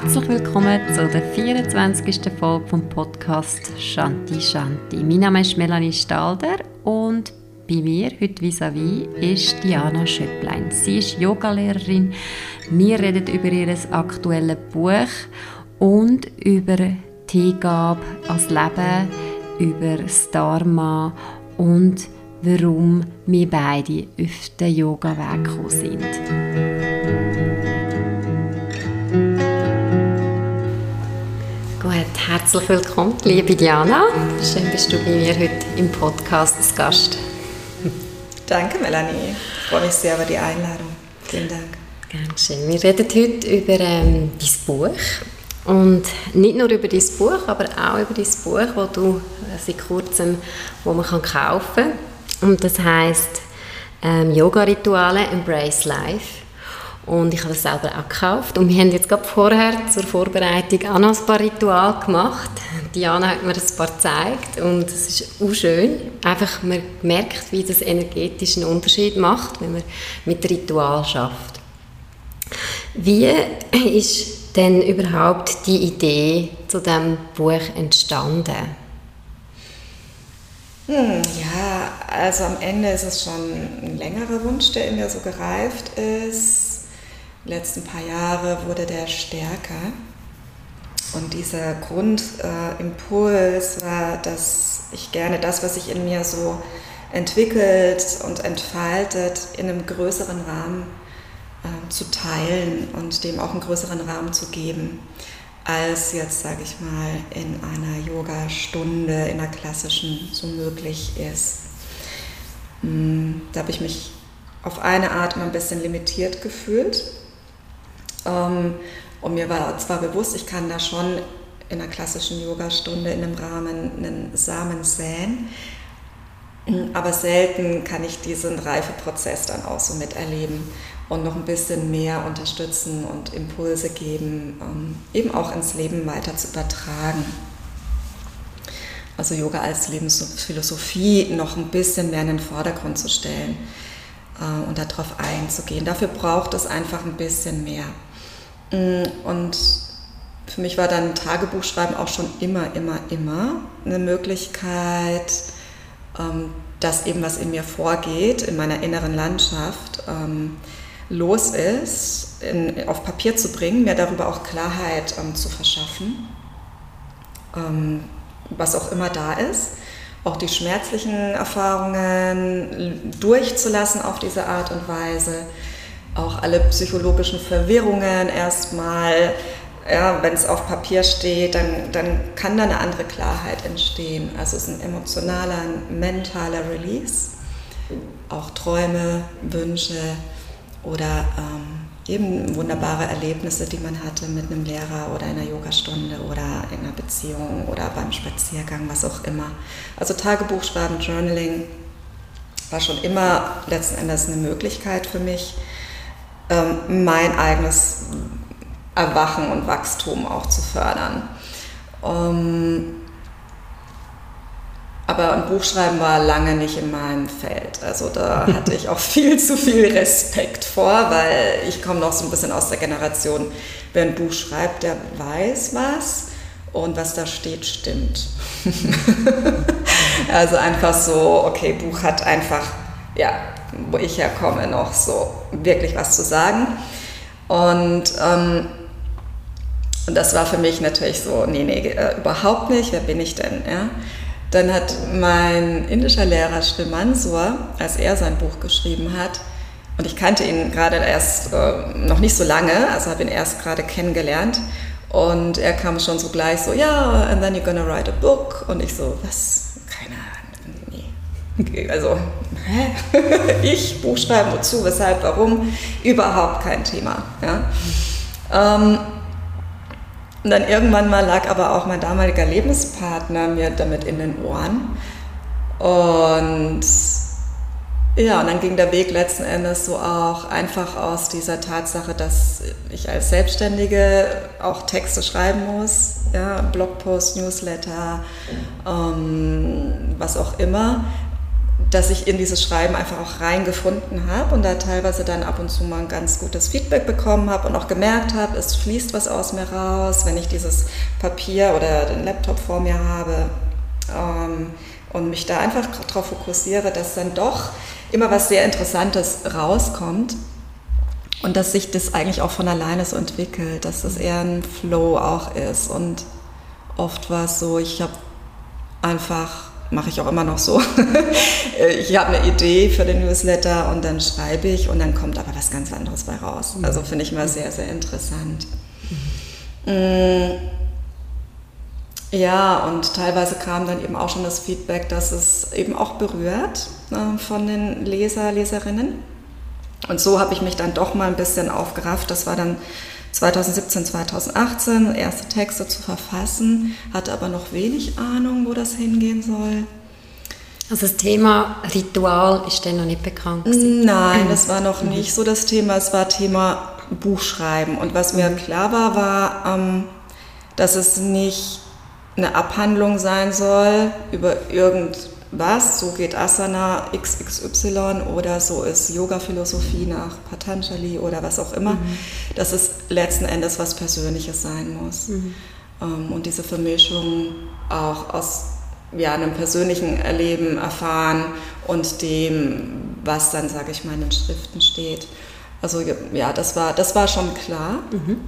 herzlich willkommen zu der 24. Folge vom Podcast Shanti Shanti. Mein Name ist Melanie Stalder und bei mir heute vis-à-vis ist Diana Schöpplein. Sie ist Yogalehrerin. Wir reden über ihr aktuelles Buch und über Teegabe als Leben, über das Dharma und warum wir beide auf den Yoga-Weg gekommen sind. Herzlich willkommen, liebe Diana. Schön bist du bei mir heute im Podcast als Gast. Danke, Melanie. Ich freue mich sehr über die Einladung. Vielen Dank. Ganz schön. Wir reden heute über ähm, dein Buch. Und nicht nur über dein Buch, aber auch über dein Buch, das du äh, seit kurzem wo man kann kaufen kann. Und das heisst ähm, Yoga-Rituale Embrace Life. Und ich habe das selber auch gekauft. Und wir haben jetzt gerade vorher zur Vorbereitung auch noch ein paar Rituale gemacht. Diana hat mir ein paar gezeigt und es ist auch schön. Einfach, man merkt, wie das energetisch einen Unterschied macht, wenn man mit Ritual schafft. Wie ist denn überhaupt die Idee zu diesem Buch entstanden? Hm, ja, also am Ende ist es schon ein längerer Wunsch, der in mir so gereift ist letzten paar Jahre wurde der stärker. Und dieser Grundimpuls äh, war, dass ich gerne das, was sich in mir so entwickelt und entfaltet, in einem größeren Rahmen äh, zu teilen und dem auch einen größeren Rahmen zu geben, als jetzt, sage ich mal, in einer Yoga-Stunde, in einer klassischen so möglich ist. Mm, da habe ich mich auf eine Art immer ein bisschen limitiert gefühlt ähm, und mir war zwar bewusst, ich kann da schon in einer klassischen Yogastunde in einem Rahmen einen Samen säen, aber selten kann ich diesen Reifeprozess dann auch so miterleben und noch ein bisschen mehr unterstützen und Impulse geben, ähm, eben auch ins Leben weiter zu übertragen. Also Yoga als Lebensphilosophie noch ein bisschen mehr in den Vordergrund zu stellen äh, und darauf einzugehen. Dafür braucht es einfach ein bisschen mehr. Mm, und für mich war dann Tagebuchschreiben auch schon immer, immer, immer eine Möglichkeit, ähm, dass eben was in mir vorgeht, in meiner inneren Landschaft, ähm, los ist, in, auf Papier zu bringen, mir darüber auch Klarheit ähm, zu verschaffen, was auch immer da ist. Auch die schmerzlichen Erfahrungen durchzulassen auf diese Art und Weise auch alle psychologischen Verwirrungen erstmal, ja, wenn es auf Papier steht, dann, dann kann da eine andere Klarheit entstehen. Also es ist ein emotionaler, ein mentaler Release. Auch Träume, Wünsche oder ähm, eben wunderbare Erlebnisse, die man hatte mit einem Lehrer oder in einer Yogastunde oder in einer Beziehung oder beim Spaziergang, was auch immer. Also Tagebuch schreiben, Journaling war schon immer letzten Endes eine Möglichkeit für mich, ähm, mein eigenes Erwachen und Wachstum auch zu fördern. Ähm, aber ein Buchschreiben war lange nicht in meinem Feld. Also da hatte ich auch viel zu viel Respekt vor, weil ich komme noch so ein bisschen aus der Generation, wer ein Buch schreibt, der weiß was und was da steht, stimmt. also einfach so, okay, Buch hat einfach, ja, wo ich herkomme, noch so wirklich was zu sagen. Und, ähm, das war für mich natürlich so, nee, nee, äh, überhaupt nicht, wer bin ich denn? Ja? Dann hat mein indischer Lehrer Shrimansur, als er sein Buch geschrieben hat, und ich kannte ihn gerade erst äh, noch nicht so lange, also habe ihn erst gerade kennengelernt. Und er kam schon so gleich so, ja, and then you're gonna write a book. Und ich so, was? Keine Ahnung. Also hä? ich, Buchstaben, wozu, weshalb, warum, überhaupt kein Thema. Ja? Ähm, und dann irgendwann mal lag aber auch mein damaliger Lebenspartner mir damit in den Ohren. Und ja, und dann ging der Weg letzten Endes so auch einfach aus dieser Tatsache, dass ich als Selbstständige auch Texte schreiben muss, ja, Blogpost, Newsletter, ähm, was auch immer dass ich in dieses Schreiben einfach auch reingefunden habe und da teilweise dann ab und zu mal ein ganz gutes Feedback bekommen habe und auch gemerkt habe, es fließt was aus mir raus, wenn ich dieses Papier oder den Laptop vor mir habe ähm, und mich da einfach darauf fokussiere, dass dann doch immer was sehr Interessantes rauskommt und dass sich das eigentlich auch von alleine so entwickelt, dass das eher ein Flow auch ist und oft war es so, ich habe einfach mache ich auch immer noch so. ich habe eine Idee für den Newsletter und dann schreibe ich und dann kommt aber was ganz anderes bei raus. Mhm. Also finde ich mal sehr, sehr interessant. Mhm. Ja, und teilweise kam dann eben auch schon das Feedback, dass es eben auch berührt äh, von den Leser, Leserinnen. Und so habe ich mich dann doch mal ein bisschen aufgerafft. Das war dann 2017, 2018 erste Texte zu verfassen, hatte aber noch wenig Ahnung, wo das hingehen soll. Also das Thema Ritual ist denn noch nicht bekannt? Gewesen. Nein, das war noch nicht so das Thema. Es war Thema Buchschreiben. Und was mir mhm. klar war, war, ähm, dass es nicht eine Abhandlung sein soll über irgendein was, so geht Asana XXY oder so ist Yoga-Philosophie nach Patanjali oder was auch immer, mhm. dass es letzten Endes was Persönliches sein muss. Mhm. Ähm, und diese Vermischung auch aus ja, einem persönlichen Erleben erfahren und dem, was dann, sage ich mal, in den Schriften steht. Also ja, das war, das war schon klar. Mhm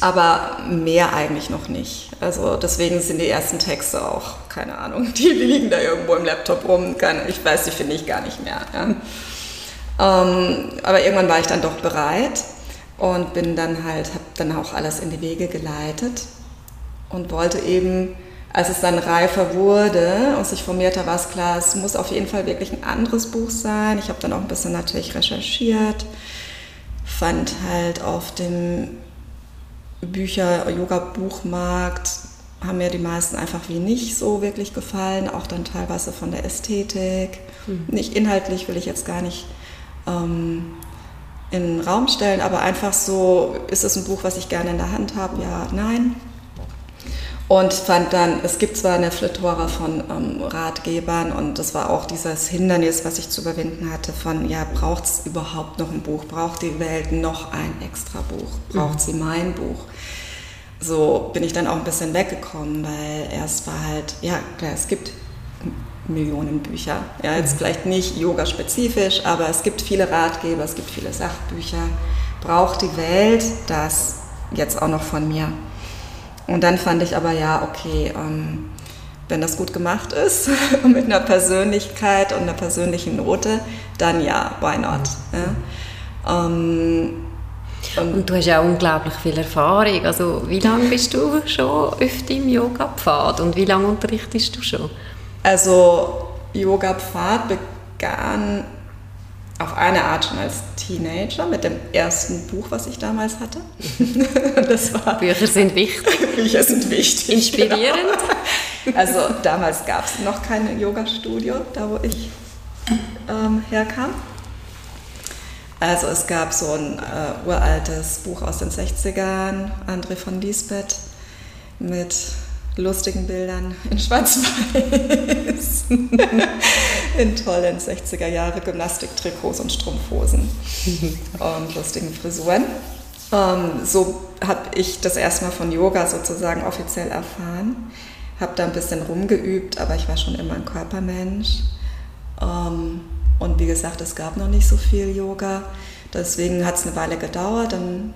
aber mehr eigentlich noch nicht. Also deswegen sind die ersten Texte auch, keine Ahnung, die liegen da irgendwo im Laptop rum. ich weiß, die finde ich gar nicht mehr. Ja. Ähm, aber irgendwann war ich dann doch bereit und bin dann halt, habe dann auch alles in die Wege geleitet und wollte eben, als es dann reifer wurde und sich formierte, war es klar, es muss auf jeden Fall wirklich ein anderes Buch sein. Ich habe dann auch ein bisschen natürlich recherchiert, fand halt auf dem Bücher, Yoga-Buchmarkt haben mir die meisten einfach wie nicht so wirklich gefallen, auch dann teilweise von der Ästhetik. Mhm. Nicht inhaltlich will ich jetzt gar nicht ähm, in den Raum stellen, aber einfach so, ist es ein Buch, was ich gerne in der Hand habe? Ja, nein. Und fand dann, es gibt zwar eine Flitora von ähm, Ratgebern und das war auch dieses Hindernis, was ich zu überwinden hatte von, ja, braucht es überhaupt noch ein Buch? Braucht die Welt noch ein extra Buch? Braucht mhm. sie mein Buch? So bin ich dann auch ein bisschen weggekommen, weil erst war halt, ja, klar, es gibt Millionen Bücher. Ja, jetzt mhm. vielleicht nicht yoga-spezifisch, aber es gibt viele Ratgeber, es gibt viele Sachbücher. Braucht die Welt das jetzt auch noch von mir? Und dann fand ich aber ja, okay, ähm, wenn das gut gemacht ist, mit einer Persönlichkeit und einer persönlichen Note, dann ja, why not? Ja? Ähm, und, und, du hast ja unglaublich viel Erfahrung. Also wie lange bist du schon auf deinem Yoga-Pfad und wie lange unterrichtest du schon? Also Yoga-Pfad begann auf eine Art schon als Teenager mit dem ersten Buch, was ich damals hatte. das war, Bücher sind wichtig. Bücher sind wichtig. Inspirierend. Genau. Also damals gab es noch kein Yoga-Studio, da wo ich ähm, herkam. Also es gab so ein äh, uraltes Buch aus den 60ern, André von Lisbeth, mit lustigen Bildern in Schwarz-Weiß, in tollen 60er Jahre Gymnastiktrikots und Strumpfhosen und lustigen Frisuren. Ähm, so habe ich das erstmal von Yoga sozusagen offiziell erfahren. Habe da ein bisschen rumgeübt, aber ich war schon immer ein Körpermensch. Ähm, und wie gesagt, es gab noch nicht so viel Yoga. Deswegen hat es eine Weile gedauert. Dann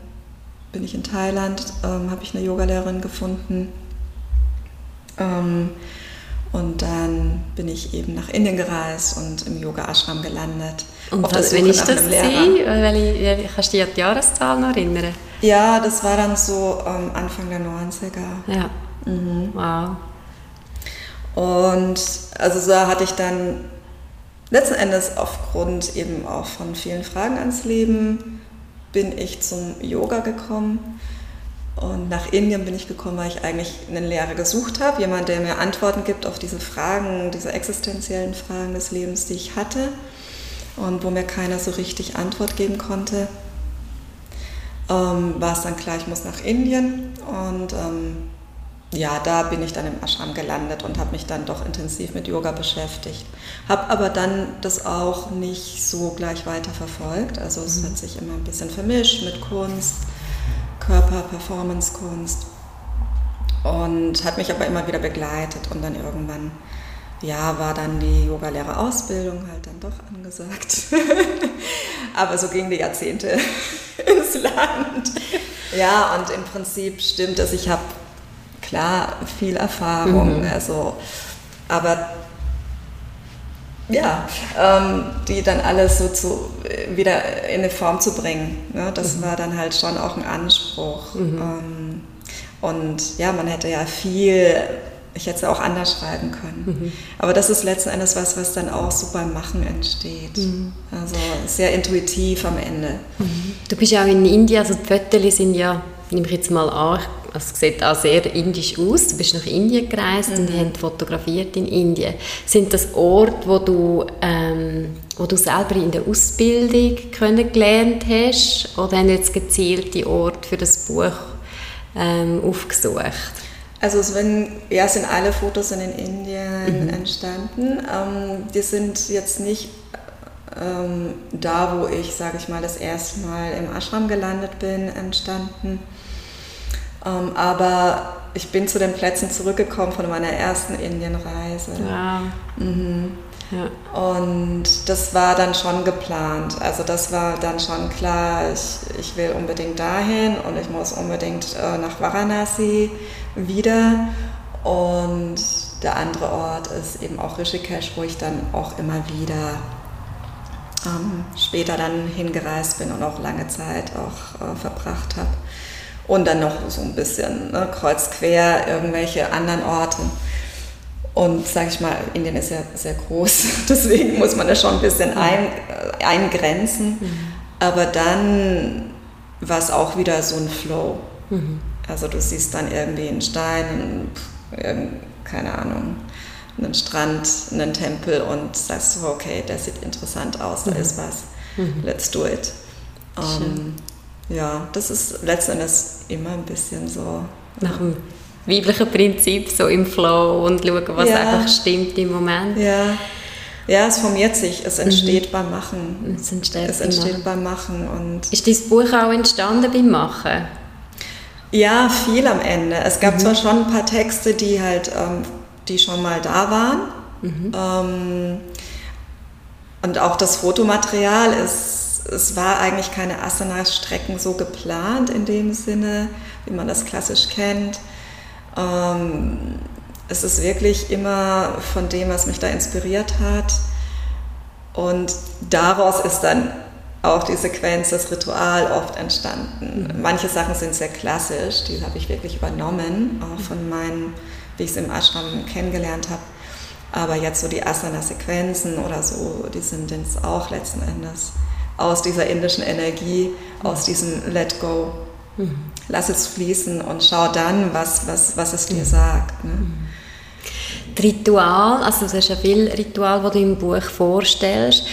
bin ich in Thailand, ähm, habe ich eine Yogalehrerin gefunden ähm, und dann bin ich eben nach Indien gereist und im Yoga-Ashram gelandet. Und was, wenn ich das sehe, weil kannst du dich an die Jahreszahl noch erinnern? Ja, das war dann so ähm, Anfang der 90er. Ja. Mhm. Wow. Und also so hatte ich dann letzten Endes aufgrund eben auch von vielen Fragen ans Leben bin ich zum Yoga gekommen und nach Indien bin ich gekommen, weil ich eigentlich einen Lehrer gesucht habe, jemand, der mir Antworten gibt auf diese Fragen, diese existenziellen Fragen des Lebens, die ich hatte und wo mir keiner so richtig Antwort geben konnte. Ähm, war es dann klar, ich muss nach Indien und ähm, ja, da bin ich dann im Ashram gelandet und habe mich dann doch intensiv mit Yoga beschäftigt. Habe aber dann das auch nicht so gleich weiter verfolgt. Also es mhm. hat sich immer ein bisschen vermischt mit Kunst, Körper, Performance-Kunst und hat mich aber immer wieder begleitet und dann irgendwann ja, war dann die Yogalehrerausbildung halt dann doch angesagt. Aber so gingen die Jahrzehnte ins Land. Ja, und im Prinzip stimmt es, ich habe klar viel Erfahrung, mhm. also, aber ja, ähm, die dann alles so zu, wieder in eine Form zu bringen. Ne? Das mhm. war dann halt schon auch ein Anspruch. Mhm. Ähm, und ja, man hätte ja viel ich hätte es auch anders schreiben können. Mhm. Aber das ist letzten Endes was, was dann auch so beim Machen entsteht. Mhm. Also sehr intuitiv am Ende. Mhm. Du bist ja auch in Indien, also die Fotos sind ja, nehme ich jetzt mal an, es sieht auch sehr indisch aus. Du bist nach Indien gereist und die mhm. haben fotografiert in Indien. Sind das Orte, wo du, ähm, wo du selber in der Ausbildung kennengelernt hast oder haben jetzt gezielte Orte für das Buch ähm, aufgesucht? Also es, wenn, ja, sind alle Fotos sind in Indien mhm. entstanden. Ähm, die sind jetzt nicht ähm, da, wo ich, sage ich mal, das erste Mal im Ashram gelandet bin, entstanden. Ähm, aber ich bin zu den Plätzen zurückgekommen von meiner ersten Indienreise. Ja. Mhm. Ja. Und das war dann schon geplant. Also das war dann schon klar, ich, ich will unbedingt dahin und ich muss unbedingt äh, nach Varanasi wieder. Und der andere Ort ist eben auch Rishikesh, wo ich dann auch immer wieder ähm, später dann hingereist bin und auch lange Zeit auch äh, verbracht habe. Und dann noch so ein bisschen ne, kreuz quer irgendwelche anderen Orte. Und sage ich mal, Indien ist ja sehr groß, deswegen muss man das schon ein bisschen ein, äh, eingrenzen. Mhm. Aber dann war es auch wieder so ein Flow. Mhm. Also du siehst dann irgendwie einen Stein, keine Ahnung, einen Strand, einen Tempel und sagst so, okay, der sieht interessant aus, da mhm. ist was, mhm. let's do it. Um, ja, das ist letztendlich immer ein bisschen so. Nach dem weiblichen Prinzip, so im Flow und schauen, was ja. einfach stimmt im Moment. Ja. Ja, es formiert sich, es entsteht mhm. beim Machen. Es entsteht, es entsteht beim Machen. Und ist dein Buch auch entstanden beim Machen? Ja, viel am Ende. Es gab mhm. zwar schon ein paar Texte, die halt, ähm, die schon mal da waren. Mhm. Ähm, und auch das Fotomaterial ist, es war eigentlich keine Asana-Strecken so geplant in dem Sinne, wie man das klassisch kennt. Ähm, es ist wirklich immer von dem, was mich da inspiriert hat. Und daraus ist dann auch die Sequenz, das Ritual oft entstanden. Mhm. Manche Sachen sind sehr klassisch, die habe ich wirklich übernommen, auch von meinen, wie ich es im Ashram kennengelernt habe. Aber jetzt so die Asana-Sequenzen oder so, die sind jetzt auch letzten Endes aus dieser indischen Energie, aus diesem Let Go. Mhm. Lass es fließen und schau dann, was, was, was es dir mhm. sagt. Ne? Mhm. Ritual, also es ist ja viel Ritual, das du im Buch vorstellst.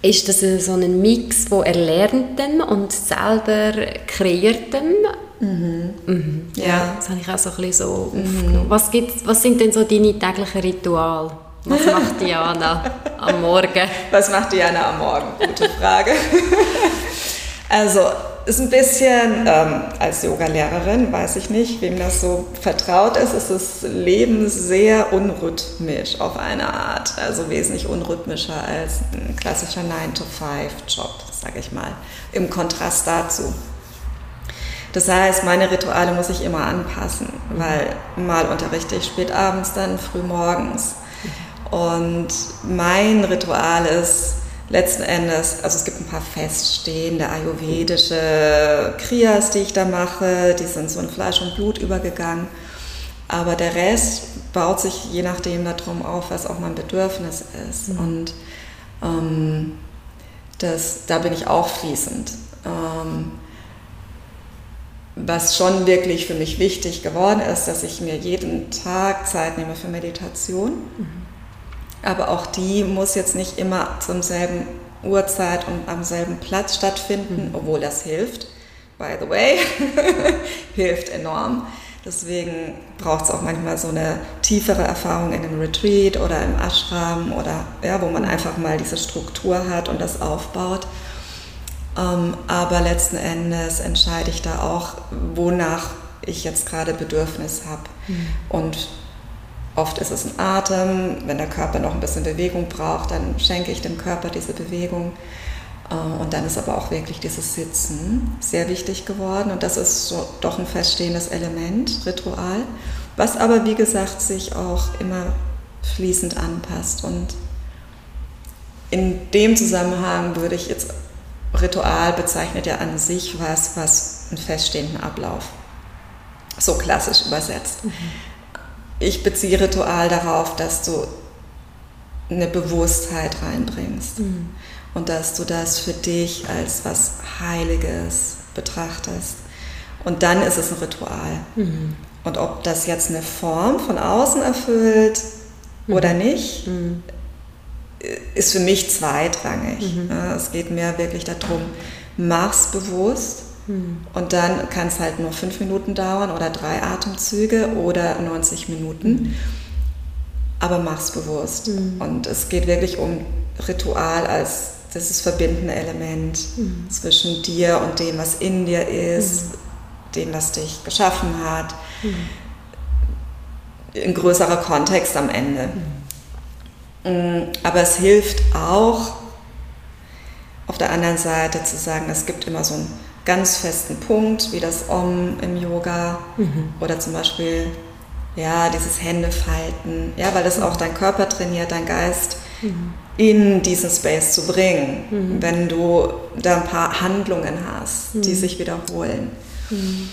Ist das so ein Mix von Erlerntem und selber Kreiertem? Mhm. Mhm. Ja. ja. das habe ich auch so ein bisschen so mhm. Was, gibt's, was sind denn so deine täglichen Rituale? Was macht Diana am Morgen? Was macht Diana am Morgen? Gute Frage. also ist ein bisschen, ähm, als Yogalehrerin, weiß ich nicht, wem das so vertraut ist, ist das Leben sehr unrhythmisch auf eine Art. Also wesentlich unrhythmischer als ein klassischer 9-to-5-Job, sage ich mal, im Kontrast dazu. Das heißt, meine Rituale muss ich immer anpassen, weil mal unterrichte ich spät abends, dann früh morgens. Und mein Ritual ist, letzten Endes, also es gibt ein paar feststehende ayurvedische Kriyas, die ich da mache, die sind so in Fleisch und Blut übergegangen. Aber der Rest baut sich je nachdem darum auf, was auch mein Bedürfnis ist. Mhm. Und ähm, das, da bin ich auch fließend. Ähm, was schon wirklich für mich wichtig geworden ist, dass ich mir jeden Tag Zeit nehme für Meditation. Mhm aber auch die muss jetzt nicht immer zum selben Uhrzeit und am selben Platz stattfinden, mhm. obwohl das hilft. By the way, hilft enorm. Deswegen braucht es auch manchmal so eine tiefere Erfahrung in einem Retreat oder im Ashram oder ja, wo man einfach mal diese Struktur hat und das aufbaut. Ähm, aber letzten Endes entscheide ich da auch, wonach ich jetzt gerade Bedürfnis habe. Mhm. Und oft ist es ein Atem. Wenn der Körper noch ein bisschen Bewegung braucht, dann schenke ich dem Körper diese Bewegung. Äh, und dann ist aber auch wirklich dieses Sitzen sehr wichtig geworden. Und das ist so doch ein feststehendes Element, Ritual, was aber wie gesagt sich auch immer fließend anpasst. Und in dem Zusammenhang würde ich jetzt Ritual bezeichnet ja an sich was, was einen feststehenden Ablauf, so klassisch übersetzt. Mhm. Ich beziehe Ritual darauf, dass du eine Bewusstheit reinbringst mhm. und dass du das für dich als was Heiliges betrachtest. Und dann ist es ein Ritual. Mhm. Und ob das jetzt eine Form von außen erfüllt mhm. oder nicht, mhm ist für mich zweitrangig. Mhm. Es geht mir wirklich darum, mach's bewusst mhm. und dann kann es halt nur fünf Minuten dauern oder drei Atemzüge oder 90 Minuten. Mhm. Aber mach's bewusst. Mhm. Und es geht wirklich um Ritual als das verbindende Element mhm. zwischen dir und dem, was in dir ist, mhm. dem, was dich geschaffen hat. Ein größerer Kontext am Ende. Mm, aber es hilft auch, auf der anderen Seite zu sagen, es gibt immer so einen ganz festen Punkt, wie das Om im Yoga mhm. oder zum Beispiel ja, dieses Händefalten, ja, weil das auch dein Körper trainiert, dein Geist mhm. in diesen Space zu bringen, mhm. wenn du da ein paar Handlungen hast, die mhm. sich wiederholen. Mhm.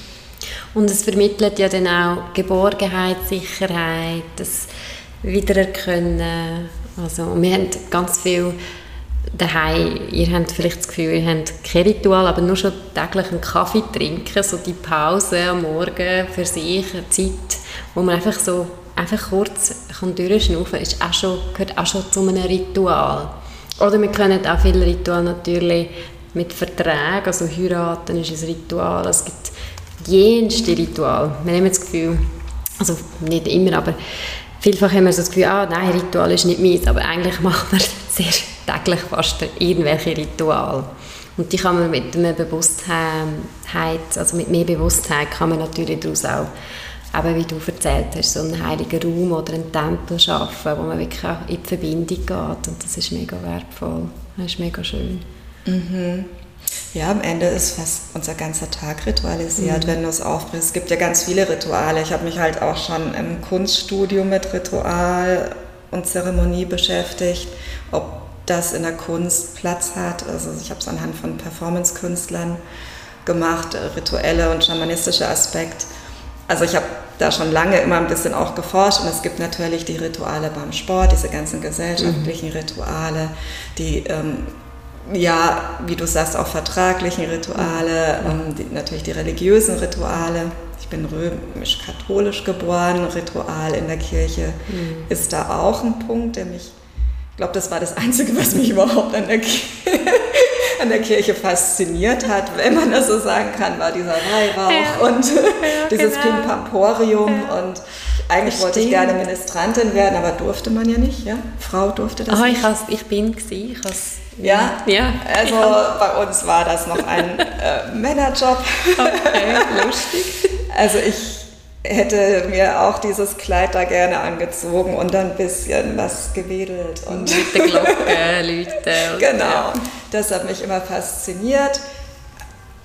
Und es vermittelt ja dann auch Geborgenheit, Sicherheit, das wiedererkennen. Also, wir haben ganz viel daheim, ihr habt vielleicht das Gefühl, ihr habt kein Ritual, aber nur schon täglich einen Kaffee trinken, so die Pause am Morgen für sich, eine Zeit, wo man einfach so einfach kurz kann durchschnaufen ist auch schon, gehört auch schon zu einem Ritual. Oder wir können auch viele Rituale natürlich mit Verträgen, also heiraten ist ein Ritual, es gibt jenste Ritual. Wir haben das Gefühl, also nicht immer, aber vielfach haben wir so das Gefühl, ah, nein, Ritual ist nicht meins, aber eigentlich macht man sehr täglich fast irgendwelche Rituale. Und die kann man mit einer Bewusstheit, also mit mehr Bewusstheit, kann man natürlich daraus auch, eben wie du erzählt hast, so einen heiligen Raum oder einen Tempel schaffen, wo man wirklich auch in die Verbindung geht und das ist mega wertvoll, das ist mega schön. Mhm. Ja, am Ende ist fast unser ganzer Tag ritualisiert, mhm. wenn du es aufbrichst. Es gibt ja ganz viele Rituale. Ich habe mich halt auch schon im Kunststudium mit Ritual und Zeremonie beschäftigt, ob das in der Kunst Platz hat. Also ich habe es anhand von Performance-Künstlern gemacht, rituelle und schamanistische Aspekt. Also ich habe da schon lange immer ein bisschen auch geforscht und es gibt natürlich die Rituale beim Sport, diese ganzen gesellschaftlichen mhm. Rituale, die ähm, ja, wie du sagst, auch vertraglichen Rituale, ähm, die, natürlich die religiösen Rituale. Ich bin römisch-katholisch geboren, Ritual in der Kirche mhm. ist da auch ein Punkt, der mich, ich glaube, das war das Einzige, was mich überhaupt an der, an der Kirche fasziniert hat, wenn man das so sagen kann, war dieser Weihrauch ja. und ja, dieses genau. Pimpamporium ja. und eigentlich wollte ich gerne Ministrantin werden, aber durfte man ja nicht, ja? Frau durfte das oh, nicht. Ich, ich bin gewesen, ich ja, ja. Also bei uns war das noch ein äh, Männerjob. Okay, lustig. Also ich hätte mir auch dieses Kleid da gerne angezogen und dann ein bisschen was gewedelt. Und mit der Glocke, Leute. genau, ja. das hat mich immer fasziniert.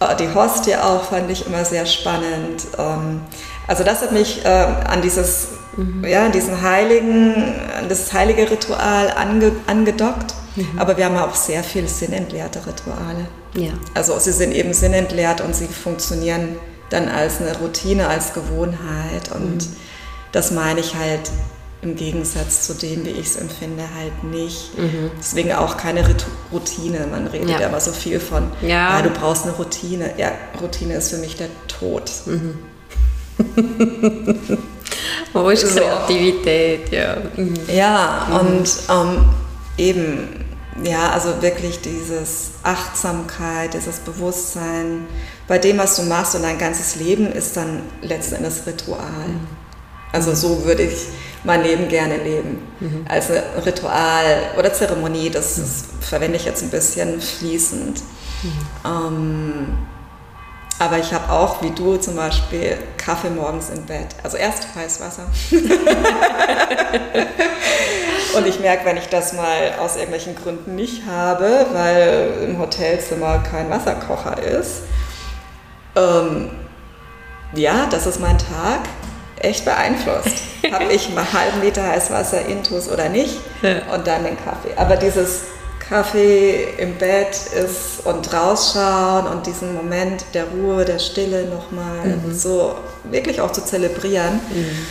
Äh, die Hostie auch fand ich immer sehr spannend. Ähm, also das hat mich äh, an dieses, mhm. ja, diesen heiligen, an das heilige Ritual ange, angedockt. Mhm. Aber wir haben auch sehr viel sinnentleerte Rituale. Ja. Also sie sind eben sinnentleert und sie funktionieren dann als eine Routine, als Gewohnheit. Und mhm. das meine ich halt im Gegensatz zu dem, wie ich es empfinde, halt nicht. Mhm. Deswegen auch keine Routine. Man redet ja. immer so viel von, ja. ah, du brauchst eine Routine. Ja, Routine ist für mich der Tod. Mhm. Wo ist Kreativität, ja. Mhm. Ja, und ähm, eben ja, also wirklich dieses Achtsamkeit, dieses Bewusstsein bei dem, was du machst und dein ganzes Leben ist dann letzten Endes Ritual. Mhm. Also so würde ich mein Leben gerne leben. Mhm. Also Ritual oder Zeremonie, das, das, verwende ich jetzt ein bisschen fließend. Mhm. Ähm, aber ich habe auch, wie du zum Beispiel, Kaffee morgens im Bett. Also erst Heißwasser. und ich merke, wenn ich das mal aus irgendwelchen Gründen nicht habe, weil im Hotelzimmer kein Wasserkocher ist, ähm, ja, das ist mein Tag echt beeinflusst. habe ich mal einen halben Liter Heißwasser intus oder nicht und dann den Kaffee. Aber dieses Kaffee im Bett ist und rausschauen und diesen Moment der Ruhe, der Stille nochmal mhm. so wirklich auch zu zelebrieren, mhm.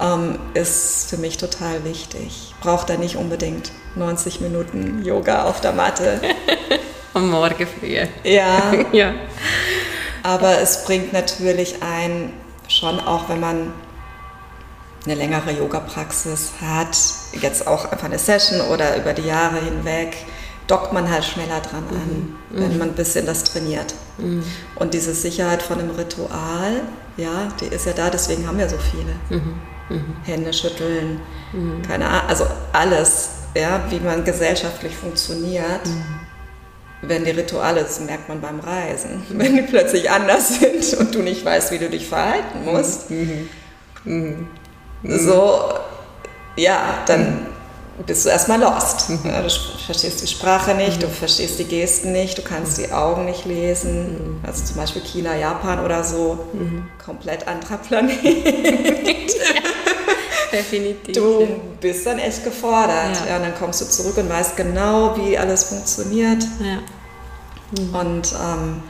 ähm, ist für mich total wichtig. Braucht da nicht unbedingt 90 Minuten Yoga auf der Matte. Am Morgen früh. Ja. ja. Aber es bringt natürlich ein, schon auch wenn man eine längere Yoga-Praxis hat, jetzt auch einfach eine Session oder über die Jahre hinweg, dockt man halt schneller dran an, mhm. wenn mhm. man ein bisschen das trainiert. Mhm. Und diese Sicherheit von einem Ritual, ja, die ist ja da, deswegen haben wir so viele. Mhm. mhm. Hände schütteln, mhm. keine Ahnung, also alles, ja, wie man gesellschaftlich funktioniert. Wenn die Rituale, das merkt man beim Reisen, wenn die plötzlich anders sind und du nicht weißt, wie du dich verhalten musst, so, ja, dann bist du erstmal lost. Mhm. Ja, du verstehst die Sprache nicht, du mhm. verstehst die Gesten nicht, du kannst die Augen nicht lesen. Mhm. Also zum Beispiel China, Japan oder so, komplett anderer Planet. Definitiv. Du bist dann echt gefordert. Ja. ja. und dann kommst du zurück und weißt genau, wie alles funktioniert. Ja. Und ähm,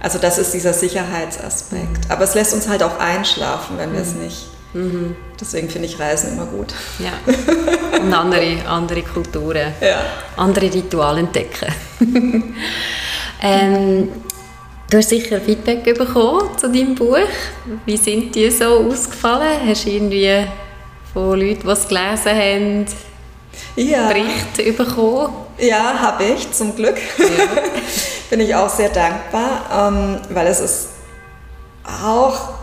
also das ist dieser Sicherheitsaspekt. Aber es lässt uns halt auch einschlafen, wenn wir es nicht Mhm. Deswegen finde ich Reisen immer gut. Ja. Und andere, andere Kulturen, ja. andere Rituale entdecken. ähm, du hast sicher Feedback bekommen zu deinem Buch. Wie sind die so ausgefallen? Hast du irgendwie von Leuten, die es gelesen haben, ja. Berichte bekommen? Ja, habe ich, zum Glück. Ja. Bin ich auch sehr dankbar, ähm, weil es ist auch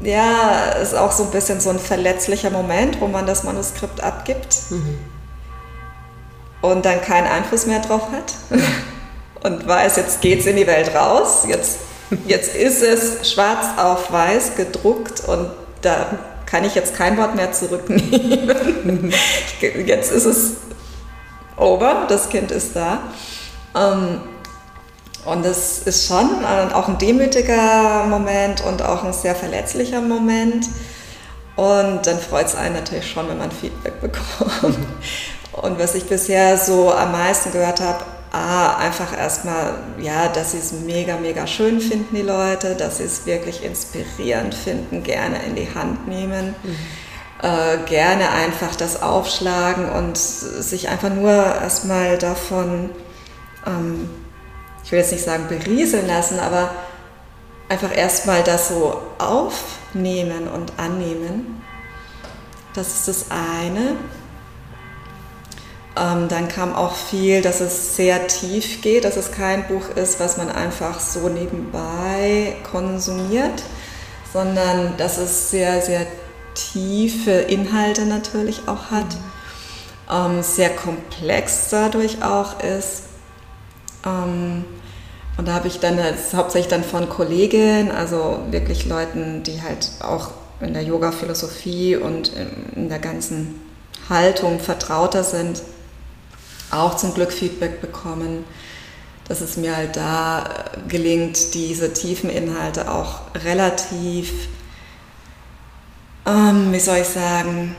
ja, ist auch so ein bisschen so ein verletzlicher Moment, wo man das Manuskript abgibt mhm. und dann keinen Einfluss mehr drauf hat und weiß, jetzt geht's in die Welt raus, jetzt, jetzt ist es schwarz auf weiß gedruckt und da kann ich jetzt kein Wort mehr zurücknehmen. jetzt ist es over, das Kind ist da. Ähm, und das ist schon auch ein demütiger Moment und auch ein sehr verletzlicher Moment. Und dann freut es einen natürlich schon, wenn man Feedback bekommt. Und was ich bisher so am meisten gehört habe, ah, einfach erstmal, ja, dass sie es mega, mega schön finden, die Leute, dass sie es wirklich inspirierend finden, gerne in die Hand nehmen, mhm. äh, gerne einfach das aufschlagen und sich einfach nur erstmal davon ähm, ich will jetzt nicht sagen berieseln lassen, aber einfach erstmal das so aufnehmen und annehmen. Das ist das eine. Ähm, dann kam auch viel, dass es sehr tief geht, dass es kein Buch ist, was man einfach so nebenbei konsumiert, sondern dass es sehr, sehr tiefe Inhalte natürlich auch hat, ähm, sehr komplex dadurch auch ist. Ähm, und da habe ich dann hauptsächlich dann von Kolleginnen, also wirklich Leuten, die halt auch in der Yoga-Philosophie und in der ganzen Haltung vertrauter sind, auch zum Glück Feedback bekommen, dass es mir halt da gelingt, diese tiefen Inhalte auch relativ, ähm, wie soll ich sagen,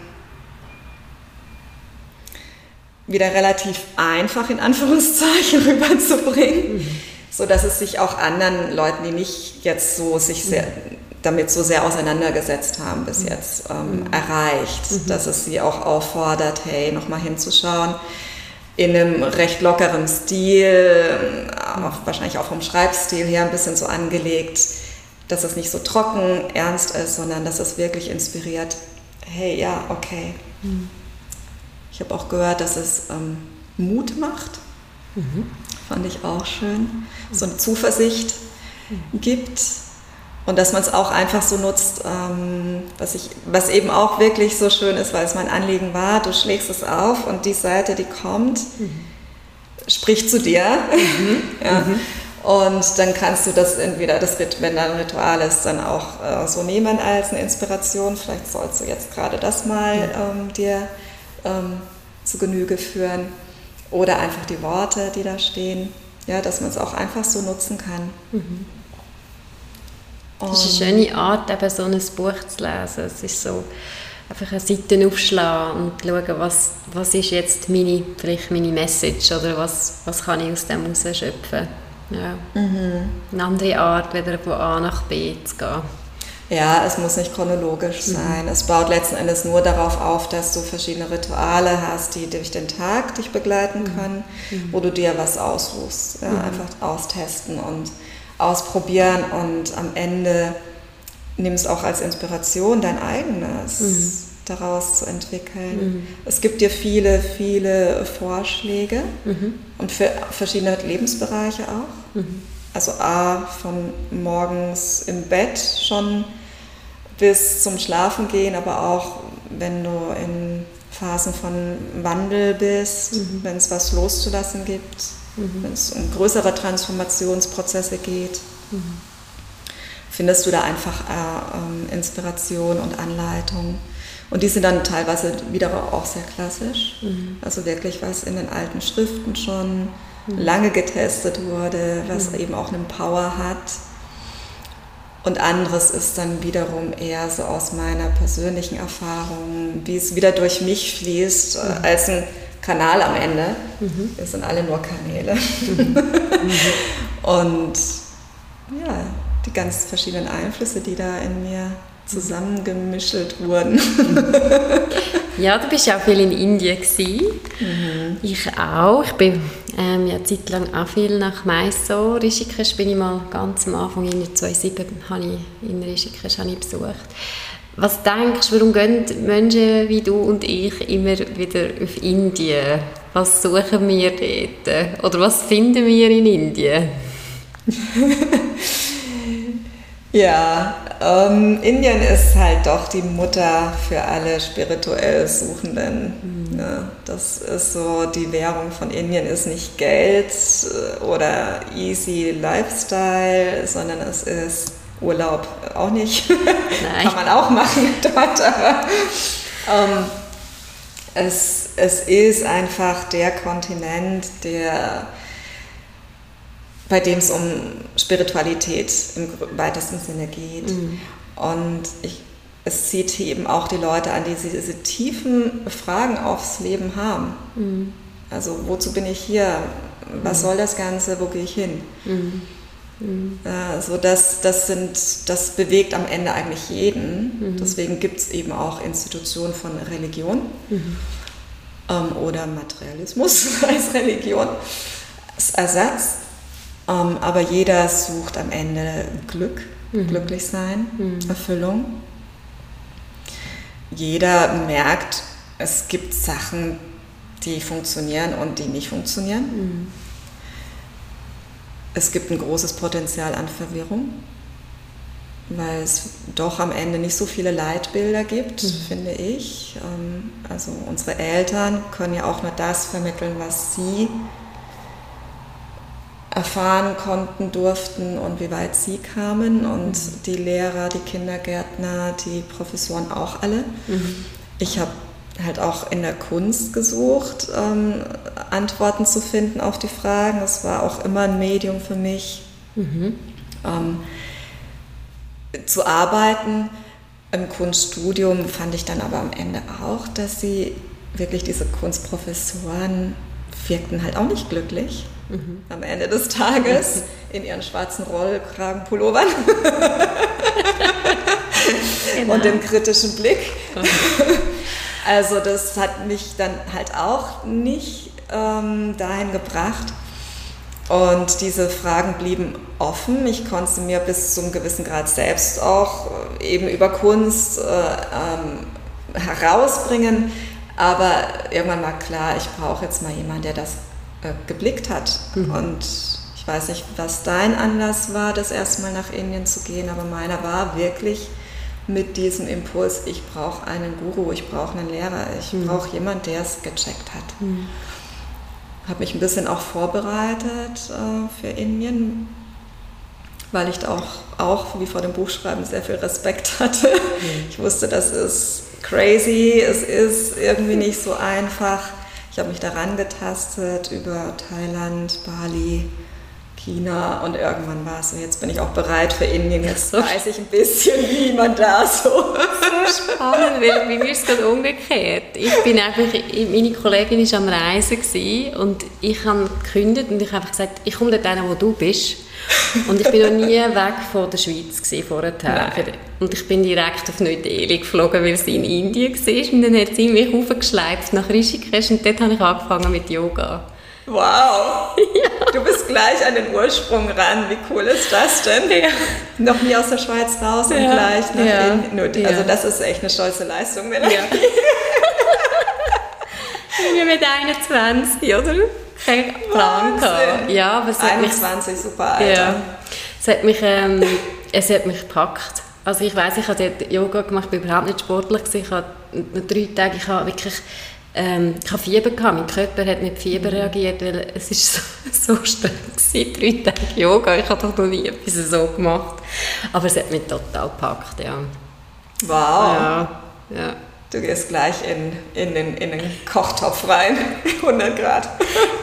wieder relativ einfach in Anführungszeichen rüberzubringen. Mhm so dass es sich auch anderen Leuten, die nicht jetzt so sich sehr, damit so sehr auseinandergesetzt haben bis jetzt, ähm, mhm. erreicht, mhm. dass es sie auch auffordert, hey, nochmal hinzuschauen in einem recht lockeren Stil, auch, wahrscheinlich auch vom Schreibstil her ein bisschen so angelegt, dass es nicht so trocken, ernst ist, sondern dass es wirklich inspiriert, hey, ja, okay. Mhm. Ich habe auch gehört, dass es ähm, Mut macht. Mhm. Fand ich auch schön. So eine Zuversicht mhm. gibt. Und dass man es auch einfach so nutzt, ähm, was, ich, was eben auch wirklich so schön ist, weil es mein Anliegen war, du schlägst es auf und die Seite, die kommt, mhm. spricht zu dir. Mhm. ja. Mhm. Und dann kannst du das entweder, das, wenn da ein Ritual ist, dann auch äh, so nehmen als eine Inspiration. Vielleicht sollst du jetzt gerade das mal ähm, dir ähm, zu Genüge führen. Oder einfach die Worte, die da stehen. Ja, dass man es auch einfach so nutzen kann. Mhm. Das ist eine schöne Art, eben so ein Buch zu lesen. Es ist so einfach eine Seite aufschlagen und schauen, was, was ist jetzt meine, vielleicht meine Message oder was, was kann ich aus dem herausschöpfen. Ja. Mhm. Eine andere Art, wieder von A nach B zu gehen. Ja, es muss nicht chronologisch mhm. sein. Es baut letzten Endes nur darauf auf, dass du verschiedene Rituale hast, die durch den Tag dich begleiten mhm. können, mhm. wo du dir was aussuchst. Ja, mhm. Einfach austesten und ausprobieren und am Ende nimmst auch als Inspiration dein eigenes mhm. daraus zu entwickeln. Mhm. Es gibt dir viele, viele Vorschläge mhm. und für verschiedene Lebensbereiche auch. Mhm. Also A, von morgens im Bett schon bis zum Schlafen gehen, aber auch wenn du in Phasen von Wandel bist, mhm. wenn es was loszulassen gibt, mhm. wenn es um größere Transformationsprozesse geht, mhm. findest du da einfach äh, äh, Inspiration und Anleitung. Und die sind dann teilweise wieder auch sehr klassisch. Mhm. Also wirklich, was in den alten Schriften schon mhm. lange getestet wurde, was mhm. eben auch einen Power hat. Und anderes ist dann wiederum eher so aus meiner persönlichen Erfahrung, wie es wieder durch mich fließt, äh, mhm. als ein Kanal am Ende. Mhm. Wir sind alle nur Kanäle. Mhm. Und ja, die ganz verschiedenen Einflüsse, die da in mir zusammengemischelt wurden. ja, du bist ja auch viel in Indien Mhm. Ich auch. Ich bin ähm, ja Zeit lang auch viel nach Mysore. Rishikesh bin ich mal ganz am Anfang, in 2007 habe ich in Rishikesh habe ich besucht. Was denkst du, warum gehen Menschen wie du und ich immer wieder auf Indien? Was suchen wir dort? Oder was finden wir in Indien? ja, ähm, Indien ist halt doch die Mutter für alle spirituell Suchenden. Mhm. Ne? Das ist so, die Währung von Indien ist nicht Geld äh, oder easy Lifestyle, sondern es ist Urlaub auch nicht. Nein. Kann man auch machen dort, aber ähm, es, es ist einfach der Kontinent, der, bei dem es um Spiritualität im weitesten Sinne geht. Mhm. Und ich, es zieht eben auch die Leute an, die diese tiefen Fragen aufs Leben haben. Mhm. Also wozu bin ich hier? Was mhm. soll das Ganze? Wo gehe ich hin? Also das, das, sind, das bewegt am Ende eigentlich jeden. Mhm. Deswegen gibt es eben auch Institutionen von Religion ähm, oder Materialismus als Religion, als Ersatz. Ähm, aber jeder sucht am Ende Glück, mhm. glücklich sein, mhm. Erfüllung. Jeder merkt, es gibt Sachen, die funktionieren und die nicht funktionieren. Mhm es gibt ein großes Potenzial an Verwirrung, weil es doch am Ende nicht so viele Leitbilder gibt, mhm. finde ich. Ähm, also unsere Eltern können ja auch nur das vermitteln, was sie erfahren konnten, durften und wie weit sie kamen. Und mhm. die Lehrer, die Kindergärtner, die Professoren auch alle. Mhm. Ich habe halt auch in der Kunst gesucht, ähm, Antworten zu finden auf die Fragen. Das war auch immer ein Medium für mich, mhm. ähm, zu arbeiten. Im Kunststudium fand ich dann aber am Ende auch, dass sie wirklich diese Kunstprofessoren wirkten halt auch nicht glücklich mhm. am Ende des Tages in ihren schwarzen Rollkragenpullovern genau. und dem kritischen Blick. Also das hat mich dann halt auch nicht ähm, dahin gebracht. Und diese Fragen blieben offen. Ich konnte mir bis zu einem gewissen Grad selbst auch äh, eben über Kunst äh, ähm, herausbringen. Aber irgendwann war klar, ich brauche jetzt mal jemanden, der das äh, geblickt hat. Mhm. Und ich weiß nicht, was dein Anlass war, das erste Mal nach Indien zu gehen, aber meiner war wirklich mit diesem Impuls, ich brauche einen Guru, ich brauche einen Lehrer, ich mhm. brauche jemanden, der es gecheckt hat. Mhm. Habe mich ein bisschen auch vorbereitet äh, für Indien, weil ich auch, auch wie vor dem Buchschreiben sehr viel Respekt hatte. Mhm. Ich wusste, das ist crazy, es ist irgendwie nicht so einfach. Ich habe mich daran getastet über Thailand, Bali, China und irgendwann war es so, jetzt bin ich auch bereit für Indien, jetzt weiß ich ein bisschen, wie man da so... so spannend, weil bei mir ist es gerade umgekehrt. Ich bin einfach, meine Kollegin war am Reisen und ich habe gekündigt und ich habe einfach gesagt, ich komme dort hin, wo du bist. Und ich bin noch nie weg von der Schweiz vorher. Nein. Und ich bin direkt auf Neu-Delhi geflogen, weil sie in Indien war. Und dann hat sie mich aufgeschleift nach Rishikesh und dort habe ich angefangen mit Yoga. Wow! Ja. Du bist gleich an den Ursprung ran. Wie cool ist das denn? Ja. Noch nie aus der Schweiz raus ja. und gleich nach ja. Indien. Also das ist echt eine stolze Leistung. Wenn ja. Wir mit 21, oder? Kein Plan gehabt. Ja, aber es 21, mich, super Alter. Ja, es hat mich, ähm, es hat mich gepackt. Also ich weiß, ich habe Yoga gemacht, ich war überhaupt nicht sportlich. Ich habe drei Tage, ich habe wirklich ähm, ich hatte Fieber, gehabt. mein Körper hat mit Fieber mhm. reagiert, weil es ist so, so streng war, drei Tage Yoga, ich habe doch noch nie etwas so gemacht. Aber es hat mich total gepackt, ja. Wow. Ja. Du gehst gleich in, in, den, in den Kochtopf rein, 100 Grad.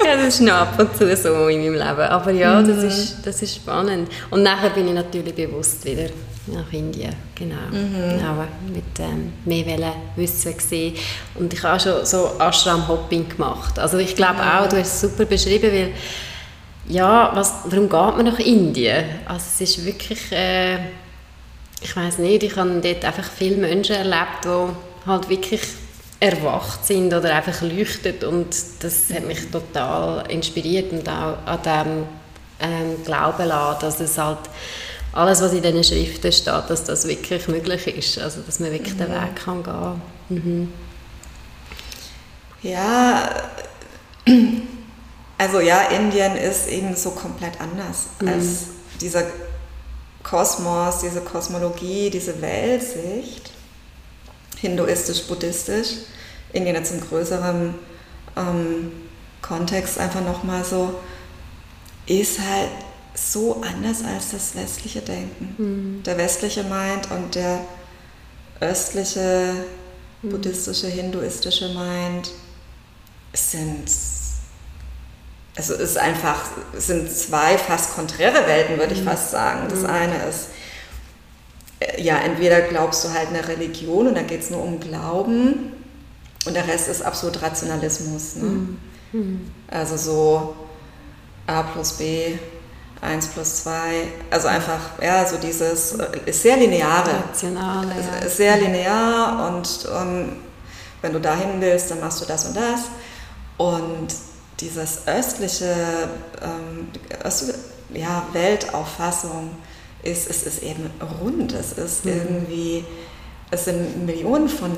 ja, das ist noch ab und zu so in meinem Leben. Aber ja, das, mhm. ist, das ist spannend. Und nachher bin ich natürlich bewusst wieder nach Indien, genau. Mhm. Aber mit ähm, mehr wollen wissen gesehen. Und ich habe schon so Ashram-Hopping gemacht. Also ich glaube mhm. auch, du hast es super beschrieben, weil ja, was, warum geht man nach Indien? Also es ist wirklich, äh, ich weiß nicht, ich habe dort einfach viele Menschen erlebt, die halt wirklich erwacht sind oder einfach leuchtet und das hat mich total inspiriert und auch an dem ähm, Glauben lassen, dass es halt alles, was in diesen Schriften steht, dass das wirklich möglich ist, also dass man wirklich mhm. den Weg kann gehen mhm. Ja, also ja, Indien ist eben so komplett anders mhm. als dieser Kosmos, diese Kosmologie, diese Weltsicht hinduistisch, buddhistisch, Indien jetzt im größeren ähm, Kontext einfach nochmal so, ist halt so anders als das westliche Denken. Mhm. Der westliche meint und der östliche, mhm. buddhistische, hinduistische meint sind also es ist einfach, es sind zwei fast konträre Welten, würde ich mhm. fast sagen. Das mhm. eine ist ja, entweder glaubst du halt eine Religion und da geht es nur um Glauben und der Rest ist absolut Rationalismus. Ne? Mhm. mhm. Also so A plus B, 1 plus 2, also einfach, ja, so dieses, äh, ist sehr lineare. Rationale, ja. Ist sehr linear und ähm, wenn du dahin willst, dann machst du das und das. Und dieses östliche, ähm, östliche ja, Weltauffassung, ist, es ist eben rund, es ist mhm. irgendwie, es sind Millionen von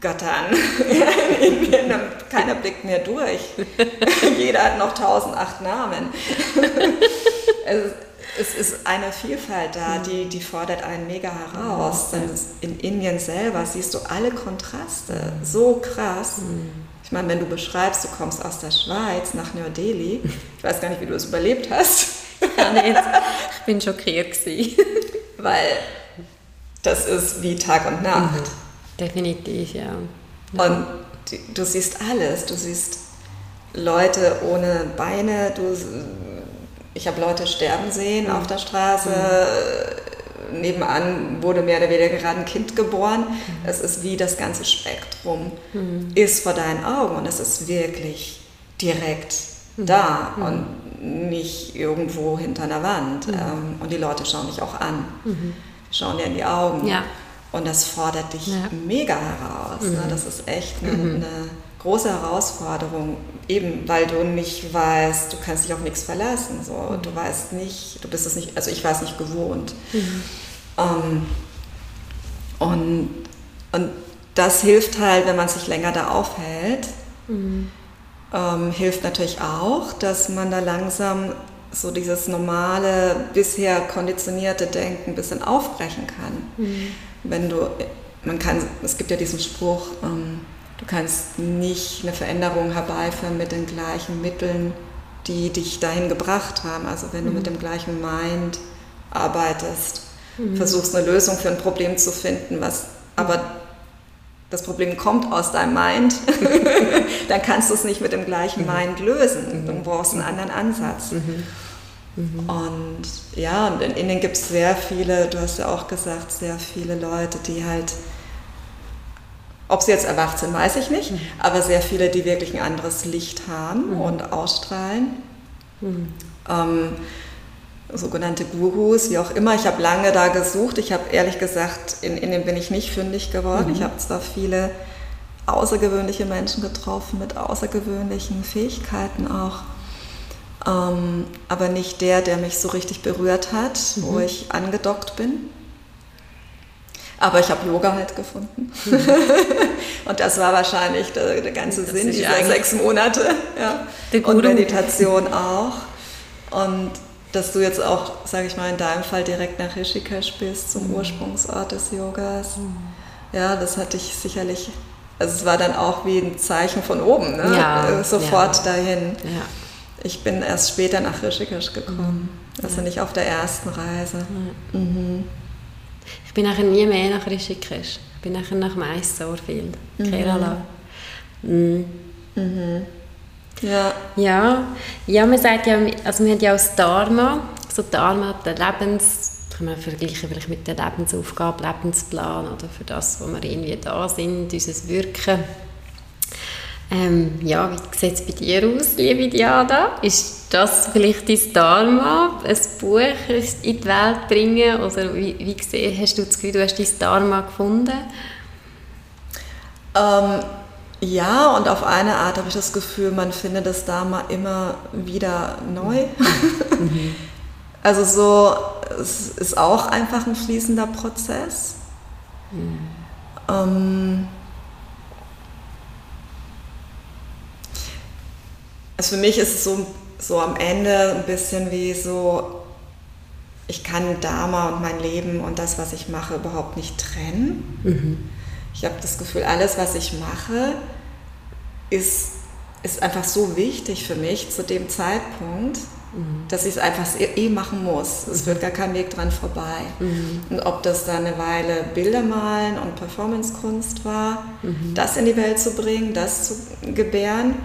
Göttern in Indien, keiner blickt mehr durch. Jeder hat noch tausend acht Namen. es, es ist eine Vielfalt da, mhm. die, die fordert einen mega heraus. Denn in Indien selber siehst du alle Kontraste, so krass. Mhm. Ich meine, wenn du beschreibst, du kommst aus der Schweiz nach Neu-Delhi, ich weiß gar nicht, wie du es überlebt hast. Ja, nee, ich bin schockiert gewesen. Weil das ist wie Tag und Nacht. Mhm. Definitiv, ja. ja. Und du, du, siehst alles. Du siehst Leute ohne Beine. Du, ich habe Leute sterben sehen mhm. auf der Straße. Mhm. Nebenan wurde mehr oder weniger gerade ein Kind geboren. Mhm. Es ist wie das ganze Spektrum mhm. ist vor deinen Augen und es ist wirklich direkt mhm. da. Und nicht irgendwo hinter einer Wand. Mhm. Ähm, und die Leute schauen dich auch an, mhm. schauen dir in die Augen. Ja. Und das fordert dich ja. mega heraus. Ne? Mhm. Ne? Das ist echt eine, mhm. eine, große Herausforderung, eben weil du nicht weißt, du kannst dich auf nichts verlassen. So. Mhm. Du weißt nicht, du bist es nicht, also ich war es nicht gewohnt. Mhm. Ähm, und, und das hilft halt, wenn man sich länger da aufhält. Mhm. Ähm, hilft natürlich auch, dass man da langsam so dieses normale, bisher konditionierte Denken ein bisschen aufbrechen kann. Mhm. Wenn du, man kann, es gibt ja diesen Spruch, ähm, du kannst nicht eine Veränderung herbeiführen mit den gleichen Mitteln, die dich dahin gebracht haben. Also wenn mhm. du mit dem gleichen Mind arbeitest, mhm. versuchst eine Lösung für ein Problem zu finden, was aber das Problem kommt aus deinem Mind, dann kannst du es nicht mit dem gleichen mhm. Mind lösen. Du mhm. brauchst einen anderen Ansatz. Mhm. Und ja, und in Indien gibt es sehr viele, du hast ja auch gesagt, sehr viele Leute, die halt, ob sie jetzt erwacht sind, weiß ich nicht, mhm. aber sehr viele, die wirklich ein anderes Licht haben mhm. und ausstrahlen. Mhm. Ähm, sogenannte Gurus, wie auch immer. Ich habe lange da gesucht. Ich habe ehrlich gesagt, in Indien bin ich nicht fündig geworden. Mhm. Ich habe zwar viele außergewöhnliche Menschen getroffen mit außergewöhnlichen Fähigkeiten auch, ähm, aber nicht der, der mich so richtig berührt hat, mhm. wo ich angedockt bin. Aber ich habe Yoga halt gefunden. Mhm. und das war wahrscheinlich der, der ganze das Sinn dieser sechs Monate. Ja. Und Meditation auch. Und dass du jetzt auch, sage ich mal, in deinem Fall direkt nach Rishikesh bist, zum mhm. Ursprungsort des Yogas. Mhm. Ja, das hatte ich sicherlich, also es war dann auch wie ein Zeichen von oben, ne? ja, sofort ja. dahin. Ja. Ich bin erst später nach Rishikesh gekommen, mhm. also nicht auf der ersten Reise. Mhm. Ich bin nachher nie mehr nach Rishikesh. Ich bin nachher nach Mysore viel, mhm. Kerala. Mhm. Ja. ja. Ja, man sagt ja, also wir haben ja auch Dharma, so Dharma, der Lebens, kann man vergleichen vielleicht mit der Lebensaufgabe, Lebensplan oder für das, wo wir irgendwie da sind, unser Wirken. Ähm, ja, wie sieht es bei dir aus, liebe Diana? Ist das vielleicht dein Dharma, ein Buch in die Welt bringen? Oder wie, wie gesehen, hast du das Gefühl, du hast dein Dharma gefunden? Ähm, ja, und auf eine Art habe ich das Gefühl, man findet das Dharma immer wieder neu. Mhm. also so, es ist auch einfach ein fließender Prozess. Mhm. Ähm, also für mich ist es so, so am Ende ein bisschen wie so, ich kann Dharma und mein Leben und das, was ich mache, überhaupt nicht trennen. Mhm. Ich habe das Gefühl, alles, was ich mache, ist, ist einfach so wichtig für mich zu dem Zeitpunkt, mhm. dass ich es einfach eh machen muss. Es wird gar kein Weg dran vorbei. Mhm. Und ob das da eine Weile Bilder malen und Performancekunst war, mhm. das in die Welt zu bringen, das zu gebären,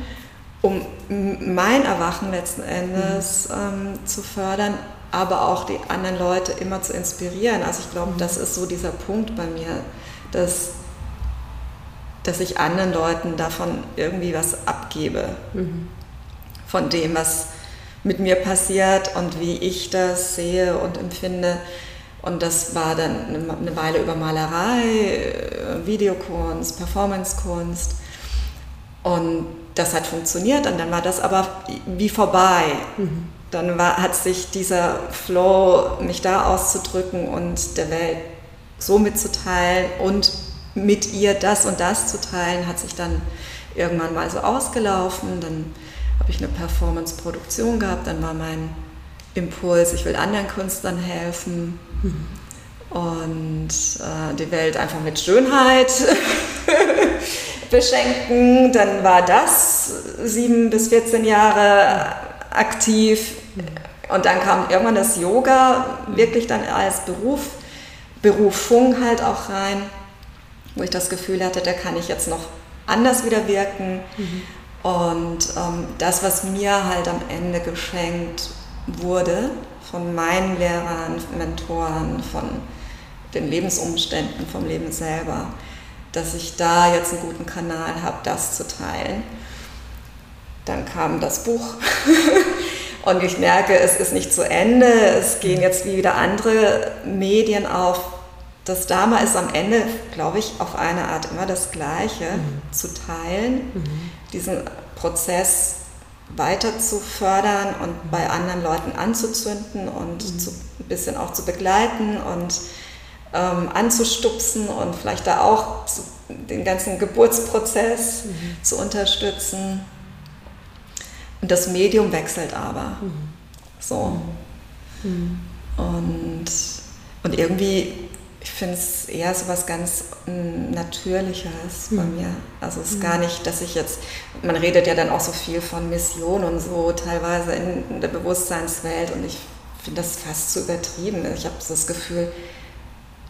um mein Erwachen letzten Endes mhm. ähm, zu fördern, aber auch die anderen Leute immer zu inspirieren. Also ich glaube, mhm. das ist so dieser Punkt bei mir, dass dass ich anderen Leuten davon irgendwie was abgebe. Mhm. Von dem, was mit mir passiert und wie ich das sehe und empfinde. Und das war dann eine Weile über Malerei, Videokunst, Performancekunst. Und das hat funktioniert und dann war das aber wie vorbei. Mhm. Dann war, hat sich dieser Flow, mich da auszudrücken und der Welt so mitzuteilen und mit ihr das und das zu teilen, hat sich dann irgendwann mal so ausgelaufen. Dann habe ich eine Performance-Produktion gehabt, dann war mein Impuls, ich will anderen Künstlern helfen und äh, die Welt einfach mit Schönheit beschenken. Dann war das sieben bis 14 Jahre aktiv und dann kam irgendwann das Yoga wirklich dann als Beruf, Berufung halt auch rein wo ich das Gefühl hatte, da kann ich jetzt noch anders wieder wirken. Mhm. Und ähm, das, was mir halt am Ende geschenkt wurde von meinen Lehrern, Mentoren, von den Lebensumständen, vom Leben selber, dass ich da jetzt einen guten Kanal habe, das zu teilen. Dann kam das Buch und ich merke, es ist nicht zu Ende. Es gehen jetzt wieder andere Medien auf, das Dharma ist am Ende, glaube ich, auf eine Art immer das Gleiche, mhm. zu teilen, mhm. diesen Prozess weiter zu fördern und mhm. bei anderen Leuten anzuzünden und mhm. zu, ein bisschen auch zu begleiten und ähm, anzustupsen und vielleicht da auch zu, den ganzen Geburtsprozess mhm. zu unterstützen. Und das Medium wechselt aber. Mhm. So. Und, und irgendwie, ich finde es eher so was ganz Natürliches bei mhm. mir. Also es ist gar nicht, dass ich jetzt, man redet ja dann auch so viel von Mission und so teilweise in der Bewusstseinswelt und ich finde das fast zu übertrieben. Ich habe so das Gefühl,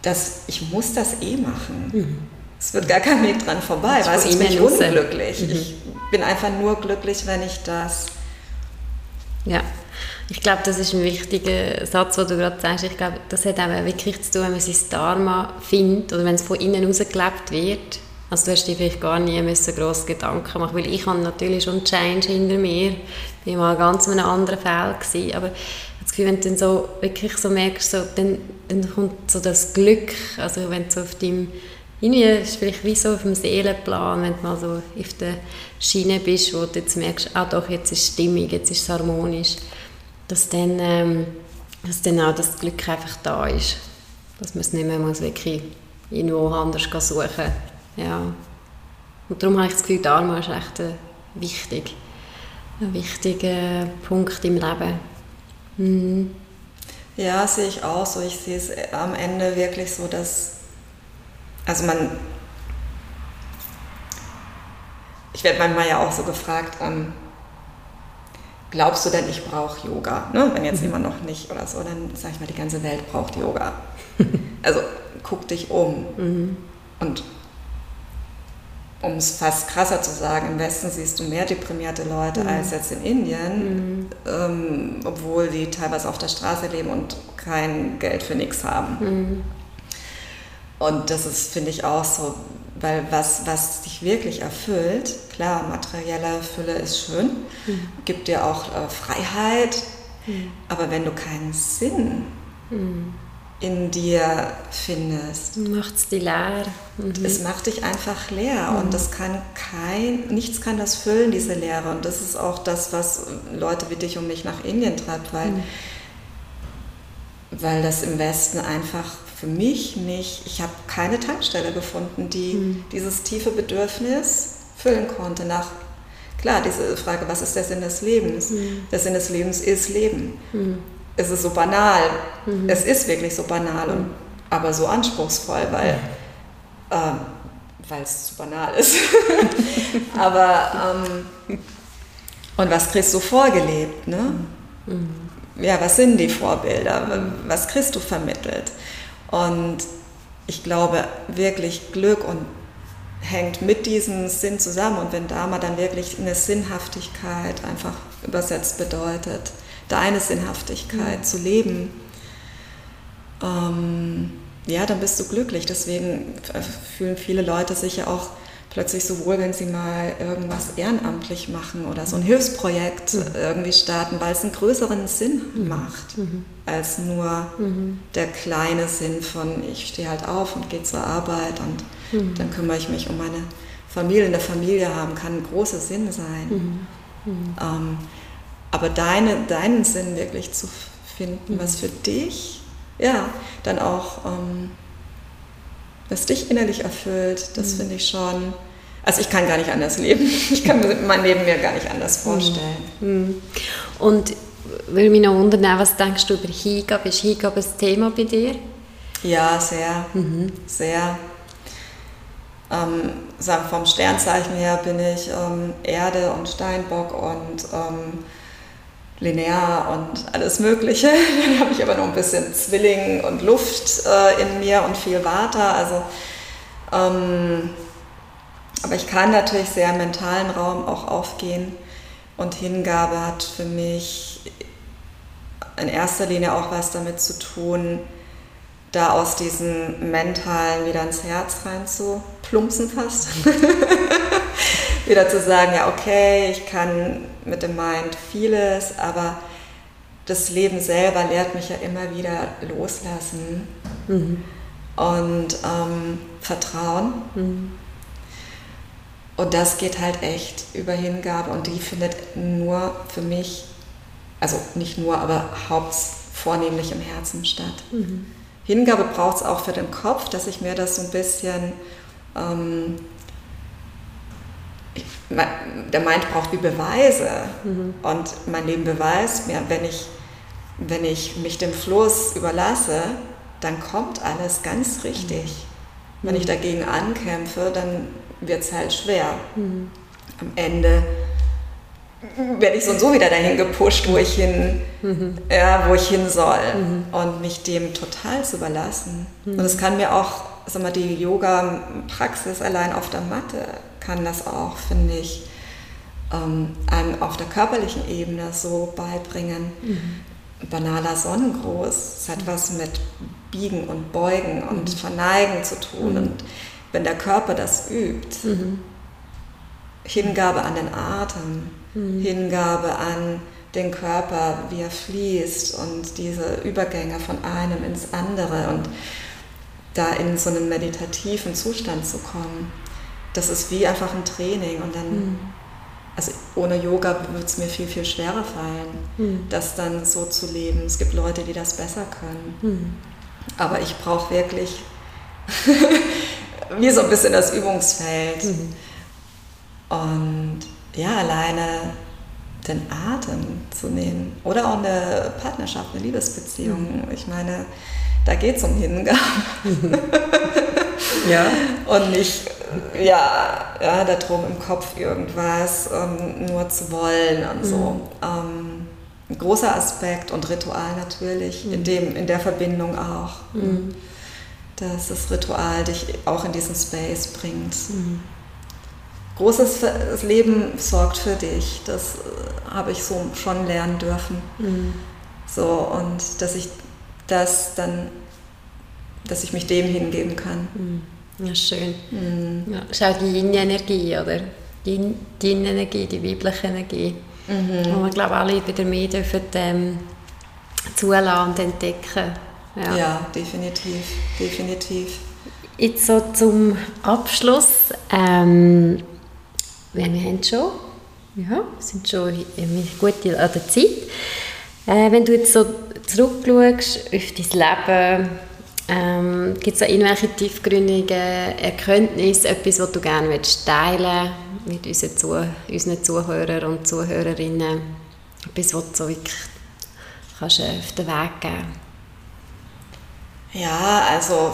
dass ich muss das eh machen. Mhm. Es wird gar kein Weg dran vorbei, weil ich bin unglücklich. Mhm. Ich bin einfach nur glücklich, wenn ich das. Ja, ich glaube, das ist ein wichtiger Satz, den du gerade sagst. Ich glaube, das hat auch wirklich zu tun, wenn man sein Dharma findet oder wenn es von innen heraus gelebt wird. Also du hast dir vielleicht gar nie müssen grosse Gedanken machen, weil ich habe natürlich schon Change hinter mir. Ich war mal ganz in einem anderen Feld gewesen, aber das Gefühl, wenn du dann so wirklich so merkst, so, dann, dann kommt so das Glück, also wenn du so auf deinem, irgendwie ist vielleicht wie so auf dem Seelenplan, wenn du mal so auf der Schiene bist, wo du jetzt merkst, ah doch, jetzt ist es stimmig, jetzt ist es harmonisch, dass dann, ähm, dass dann auch das Glück einfach da ist, dass man es nicht mehr muss wirklich irgendwo anders suchen ja. Und darum habe ich das Gefühl, Dharma ist echt wichtig, ein wichtiger Punkt im Leben. Mhm. Ja, sehe ich auch so. Ich sehe es am Ende wirklich so, dass, also man, ich werde manchmal ja auch so gefragt, ähm, glaubst du denn, ich brauche Yoga? Ne? Wenn jetzt mhm. jemand noch nicht oder so, dann sage ich mal, die ganze Welt braucht Yoga. also guck dich um. Mhm. Und um es fast krasser zu sagen, im Westen siehst du mehr deprimierte Leute mhm. als jetzt in Indien, mhm. ähm, obwohl die teilweise auf der Straße leben und kein Geld für nichts haben. Mhm. Und das ist, finde ich, auch so, weil was, was dich wirklich erfüllt, klar, materielle Fülle ist schön, mhm. gibt dir auch äh, Freiheit, mhm. aber wenn du keinen Sinn mhm in dir findest. Macht es die leer. Mhm. Es macht dich einfach leer mhm. und das kann kein, nichts kann das füllen, diese Leere. Und das ist auch das, was Leute wie dich und mich nach Indien treibt, weil, mhm. weil das im Westen einfach für mich nicht, ich habe keine Tankstelle gefunden, die mhm. dieses tiefe Bedürfnis füllen konnte nach Klar, diese Frage, was ist der Sinn des Lebens? Mhm. Der Sinn des Lebens ist Leben. Mhm es ist so banal. Mhm. Es ist wirklich so banal, und, aber so anspruchsvoll, weil ähm, es zu banal ist. aber ähm, und was kriegst du vorgelebt? Ne? Mhm. Ja, was sind die Vorbilder? Was kriegst du vermittelt? Und ich glaube wirklich Glück und hängt mit diesem Sinn zusammen. Und wenn Dharma dann wirklich eine Sinnhaftigkeit einfach übersetzt bedeutet, deine Sinnhaftigkeit mhm. zu leben, ähm, ja, dann bist du glücklich. Deswegen fühlen viele Leute sich ja auch plötzlich so wohl, wenn sie mal irgendwas ehrenamtlich machen oder so ein Hilfsprojekt mhm. irgendwie starten, weil es einen größeren Sinn mhm. macht, mhm. als nur mhm. der kleine Sinn von, ich stehe halt auf und gehe zur Arbeit und mhm. dann kümmere ich mich um meine Familie. In der Familie haben kann ein großer Sinn sein. Ähm, aber deine, deinen Sinn wirklich zu finden, was für dich, ja, dann auch, ähm, was dich innerlich erfüllt, das mhm. finde ich schon, also ich kann gar nicht anders leben. Ich kann mein Leben mir gar nicht anders mhm. vorstellen. Mhm. Und will mich noch wundern, was denkst du über Hingabe? Ist Hingabe ein Thema bei dir? Ja, sehr, mhm. sehr. Ähm, vom Sternzeichen her bin ich ähm, Erde und Steinbock und ähm, linear und alles Mögliche. Dann habe ich aber noch ein bisschen Zwilling und Luft äh, in mir und viel Water. Also, ähm, aber ich kann natürlich sehr im mentalen Raum auch aufgehen. Und Hingabe hat für mich in erster Linie auch was damit zu tun, da aus diesem mentalen wieder ins Herz rein zu plumpsen fast. wieder zu sagen, ja, okay, ich kann mit dem Mind vieles, aber das Leben selber lehrt mich ja immer wieder loslassen mhm. und ähm, Vertrauen. Mhm. Und das geht halt echt über Hingabe und die findet nur für mich, also nicht nur, aber hauptvornehmlich im Herzen statt. Mhm. Hingabe braucht es auch für den Kopf, dass ich mir das so ein bisschen ähm, ich, der Mind braucht wie Beweise. Mhm. Und mein Leben beweist mir, wenn ich, wenn ich mich dem Fluss überlasse, dann kommt alles ganz richtig. Mhm. Wenn ich dagegen ankämpfe, dann wird es halt schwer. Mhm. Am Ende werde ich so und so wieder dahin gepusht, wo ich hin, mhm. ja, wo ich hin soll mhm. und mich dem total zu überlassen. Mhm. Und es kann mir auch, sag mal, die Yoga-Praxis allein auf der Matte kann das auch, finde ich, ähm, einem auf der körperlichen Ebene so beibringen. Mhm. Banaler Sonnengruß, es hat mhm. was mit Biegen und Beugen und mhm. Verneigen zu tun. Und wenn der Körper das übt, Hingabe an den Atem, mhm. Hingabe an den Körper, wie er fließt und diese Übergänge von einem ins andere und da in so einen meditativen Zustand zu kommen. Das ist wie einfach ein Training und dann, mhm. also ohne Yoga würde es mir viel, viel schwerer fallen, mhm. das dann so zu leben. Es gibt Leute, die das besser können. Mhm. Aber ich brauche wirklich wie so ein bisschen das Übungsfeld. Mhm. Und ja, alleine den Atem zu nehmen oder auch eine Partnerschaft, eine Liebesbeziehung. Mhm. Ich meine, da geht es um Hingabe. ja. Und nicht, ja, ja, darum im Kopf irgendwas ähm, nur zu wollen und mhm. so. Ähm, ein großer Aspekt und Ritual natürlich, mhm. in, dem, in der Verbindung auch. Mhm. Dass das Ritual dich auch in diesen Space bringt. Mhm großes Leben sorgt für dich. Das äh, habe ich so schon lernen dürfen. Mhm. So, und dass ich das dann, dass ich mich dem hingeben kann. Mhm. Ja, schön. Mhm. Ja, ist auch die Yin-Energie, oder? Die Yin-Energie, die weibliche Energie. Mhm. Und ich glaube, alle wieder mehr dürfen ähm, zulassen und entdecken. Ja. ja, definitiv, definitiv. Jetzt so zum Abschluss. Ähm, wir haben schon, ja, sind schon gut an der Zeit. Äh, wenn du jetzt so zurückschaust auf dein Leben, ähm, gibt es da irgendwelche tiefgründigen Erkenntnisse, etwas, was du gerne teilen mit unseren, Zu unseren Zuhörern und Zuhörerinnen? Etwas, was du so wirklich kannst auf den Weg geben Ja, also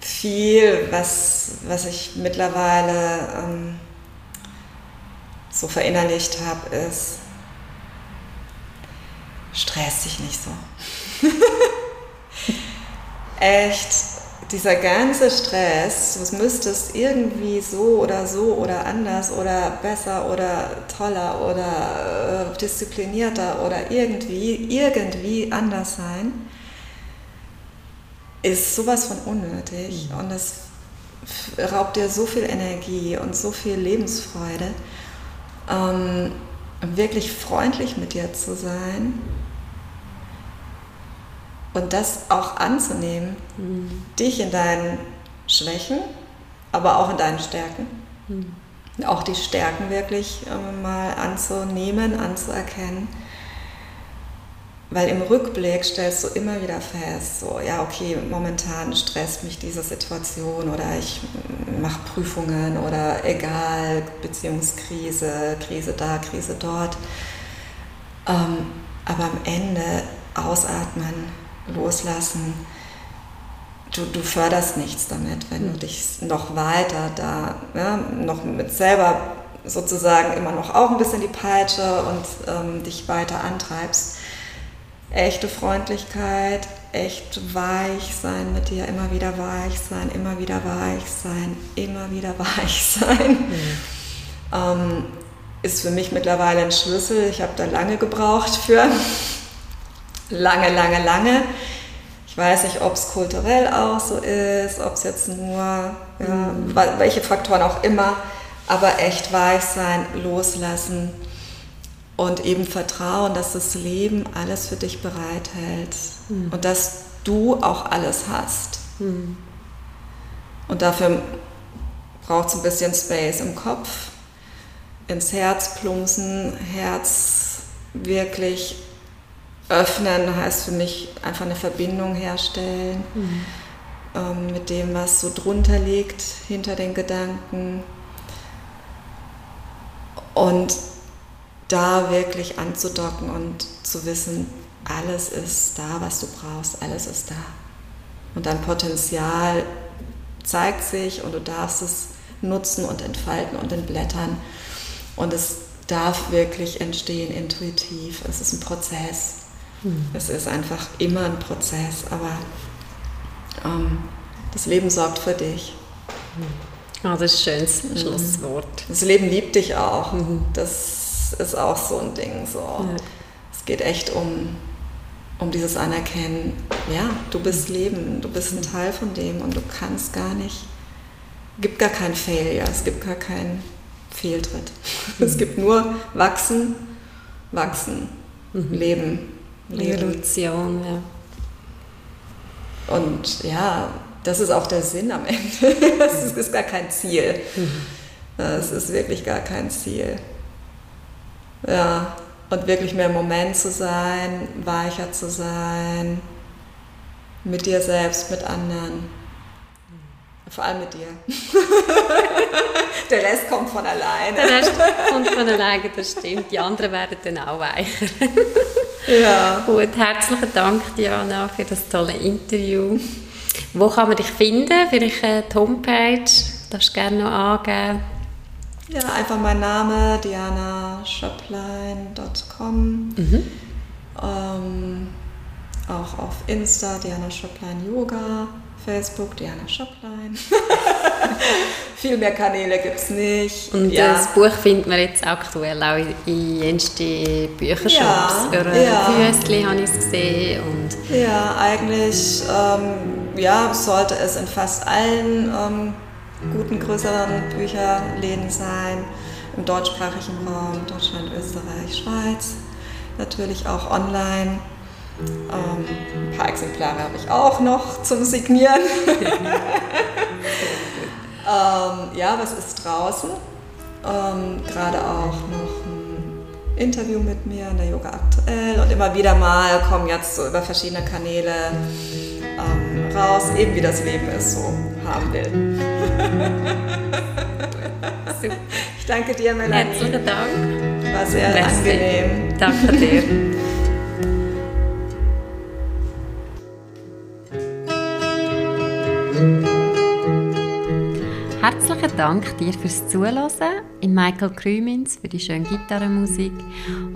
viel, was, was ich mittlerweile... Ähm so verinnerlicht habe, ist, stress dich nicht so. Echt, dieser ganze Stress, du müsstest irgendwie so oder so oder anders oder besser oder toller oder äh, disziplinierter oder irgendwie, irgendwie anders sein, ist sowas von unnötig mhm. und es raubt dir so viel Energie und so viel Lebensfreude ähm, wirklich freundlich mit dir zu sein und das auch anzunehmen, mhm. dich in deinen Schwächen, aber auch in deinen Stärken. Mhm. Auch die Stärken wirklich äh, mal anzunehmen, anzuerkennen weil im Rückblick stellst du immer wieder fest, so, ja, okay, momentan stresst mich diese Situation oder ich mache Prüfungen oder egal, Beziehungskrise, Krise da, Krise dort. Ähm, aber am Ende ausatmen, loslassen. Du, du förderst nichts damit, wenn du dich noch weiter da, ja, noch mit selber sozusagen immer noch auch ein bisschen die Peitsche und ähm, dich weiter antreibst echte Freundlichkeit, echt weich sein mit dir, immer wieder weich sein, immer wieder weich sein, immer wieder weich sein. Mhm. Ähm, ist für mich mittlerweile ein Schlüssel. Ich habe da lange gebraucht für. lange, lange, lange. Ich weiß nicht, ob es kulturell auch so ist, ob es jetzt nur, ja, mhm. welche Faktoren auch immer, aber echt weich sein, loslassen und eben vertrauen, dass das Leben alles für dich bereithält mhm. und dass du auch alles hast. Mhm. Und dafür braucht es ein bisschen Space im Kopf, ins Herz plumpsen, Herz wirklich öffnen, heißt für mich einfach eine Verbindung herstellen. Mhm. ähm, mit dem, was so drunter liegt, hinter den Gedanken. Und da wirklich anzudocken und zu wissen, alles ist da, was du brauchst, alles ist da. Und dein Potenzial zeigt sich und du darfst es nutzen und entfalten und entblättern. Und es darf wirklich entstehen intuitiv. Es ist ein Prozess. Mhm. Es ist einfach immer ein Prozess, aber ähm, das Leben sorgt für dich. Mhm. Oh, das ist ein schönes mhm. Schlusswort. Das Leben liebt dich auch. Mhm. Das ist auch so ein Ding. So. Ja. Es geht echt um, um dieses Anerkennen, ja, du bist Leben, du bist ein Teil von dem und du kannst gar nicht, es gibt gar kein Failure, es gibt gar keinen Fehltritt. Es gibt nur wachsen, wachsen, mhm. leben, leben. Evolution, ja. Und ja, das ist auch der Sinn am Ende. Es ist gar kein Ziel. Es ist wirklich gar kein Ziel. Ja, und wirklich mehr im Moment zu sein, weicher zu sein, mit dir selbst, mit anderen. Vor allem mit dir. Der Rest kommt von alleine. Der Rest kommt von alleine, das stimmt. Die anderen werden dann auch weicher. Ja. Gut, herzlichen Dank, Diana, für das tolle Interview. Wo kann man dich finden? Vielleicht die Homepage? Darfst du gerne noch angeben? Ja, einfach mein Name, dianaschöpplein.com. Mhm. Ähm, auch auf Insta, Diana Schöpplein Yoga. Facebook, Diana Schöpplein. Viel mehr Kanäle gibt es nicht. Und ja. das Buch findet man jetzt aktuell auch in jensten Büchershops. Ja, Oder ja. Füßli habe ich es gesehen. Und ja, eigentlich ähm, ja, sollte es in fast allen ähm, guten, größeren Bücherläden sein. Im deutschsprachigen Raum, Deutschland, Österreich, Schweiz. Natürlich auch online. Ähm, ein paar Exemplare habe ich auch noch zum Signieren. ähm, ja, was ist draußen? Ähm, Gerade auch noch ein Interview mit mir in der Yoga aktuell und immer wieder mal kommen jetzt so über verschiedene Kanäle ähm, raus, eben wie das Leben es so haben will. ich danke dir, Melanie. Herzlichen Dank. War sehr Merci. angenehm. Danke dir. Herzlichen Dank dir fürs Zuhören, in Michael Krümins für die schöne Gitarrenmusik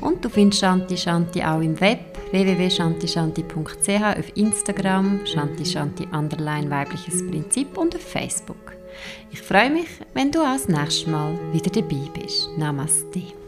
und du findest Shanti Shanti auch im Web www.shantishanti.ch auf Instagram, Shanti Shanti Underline weibliches Prinzip und auf Facebook. Ich freue mich, wenn du auch das nächste Mal wieder dabei bist. Namaste.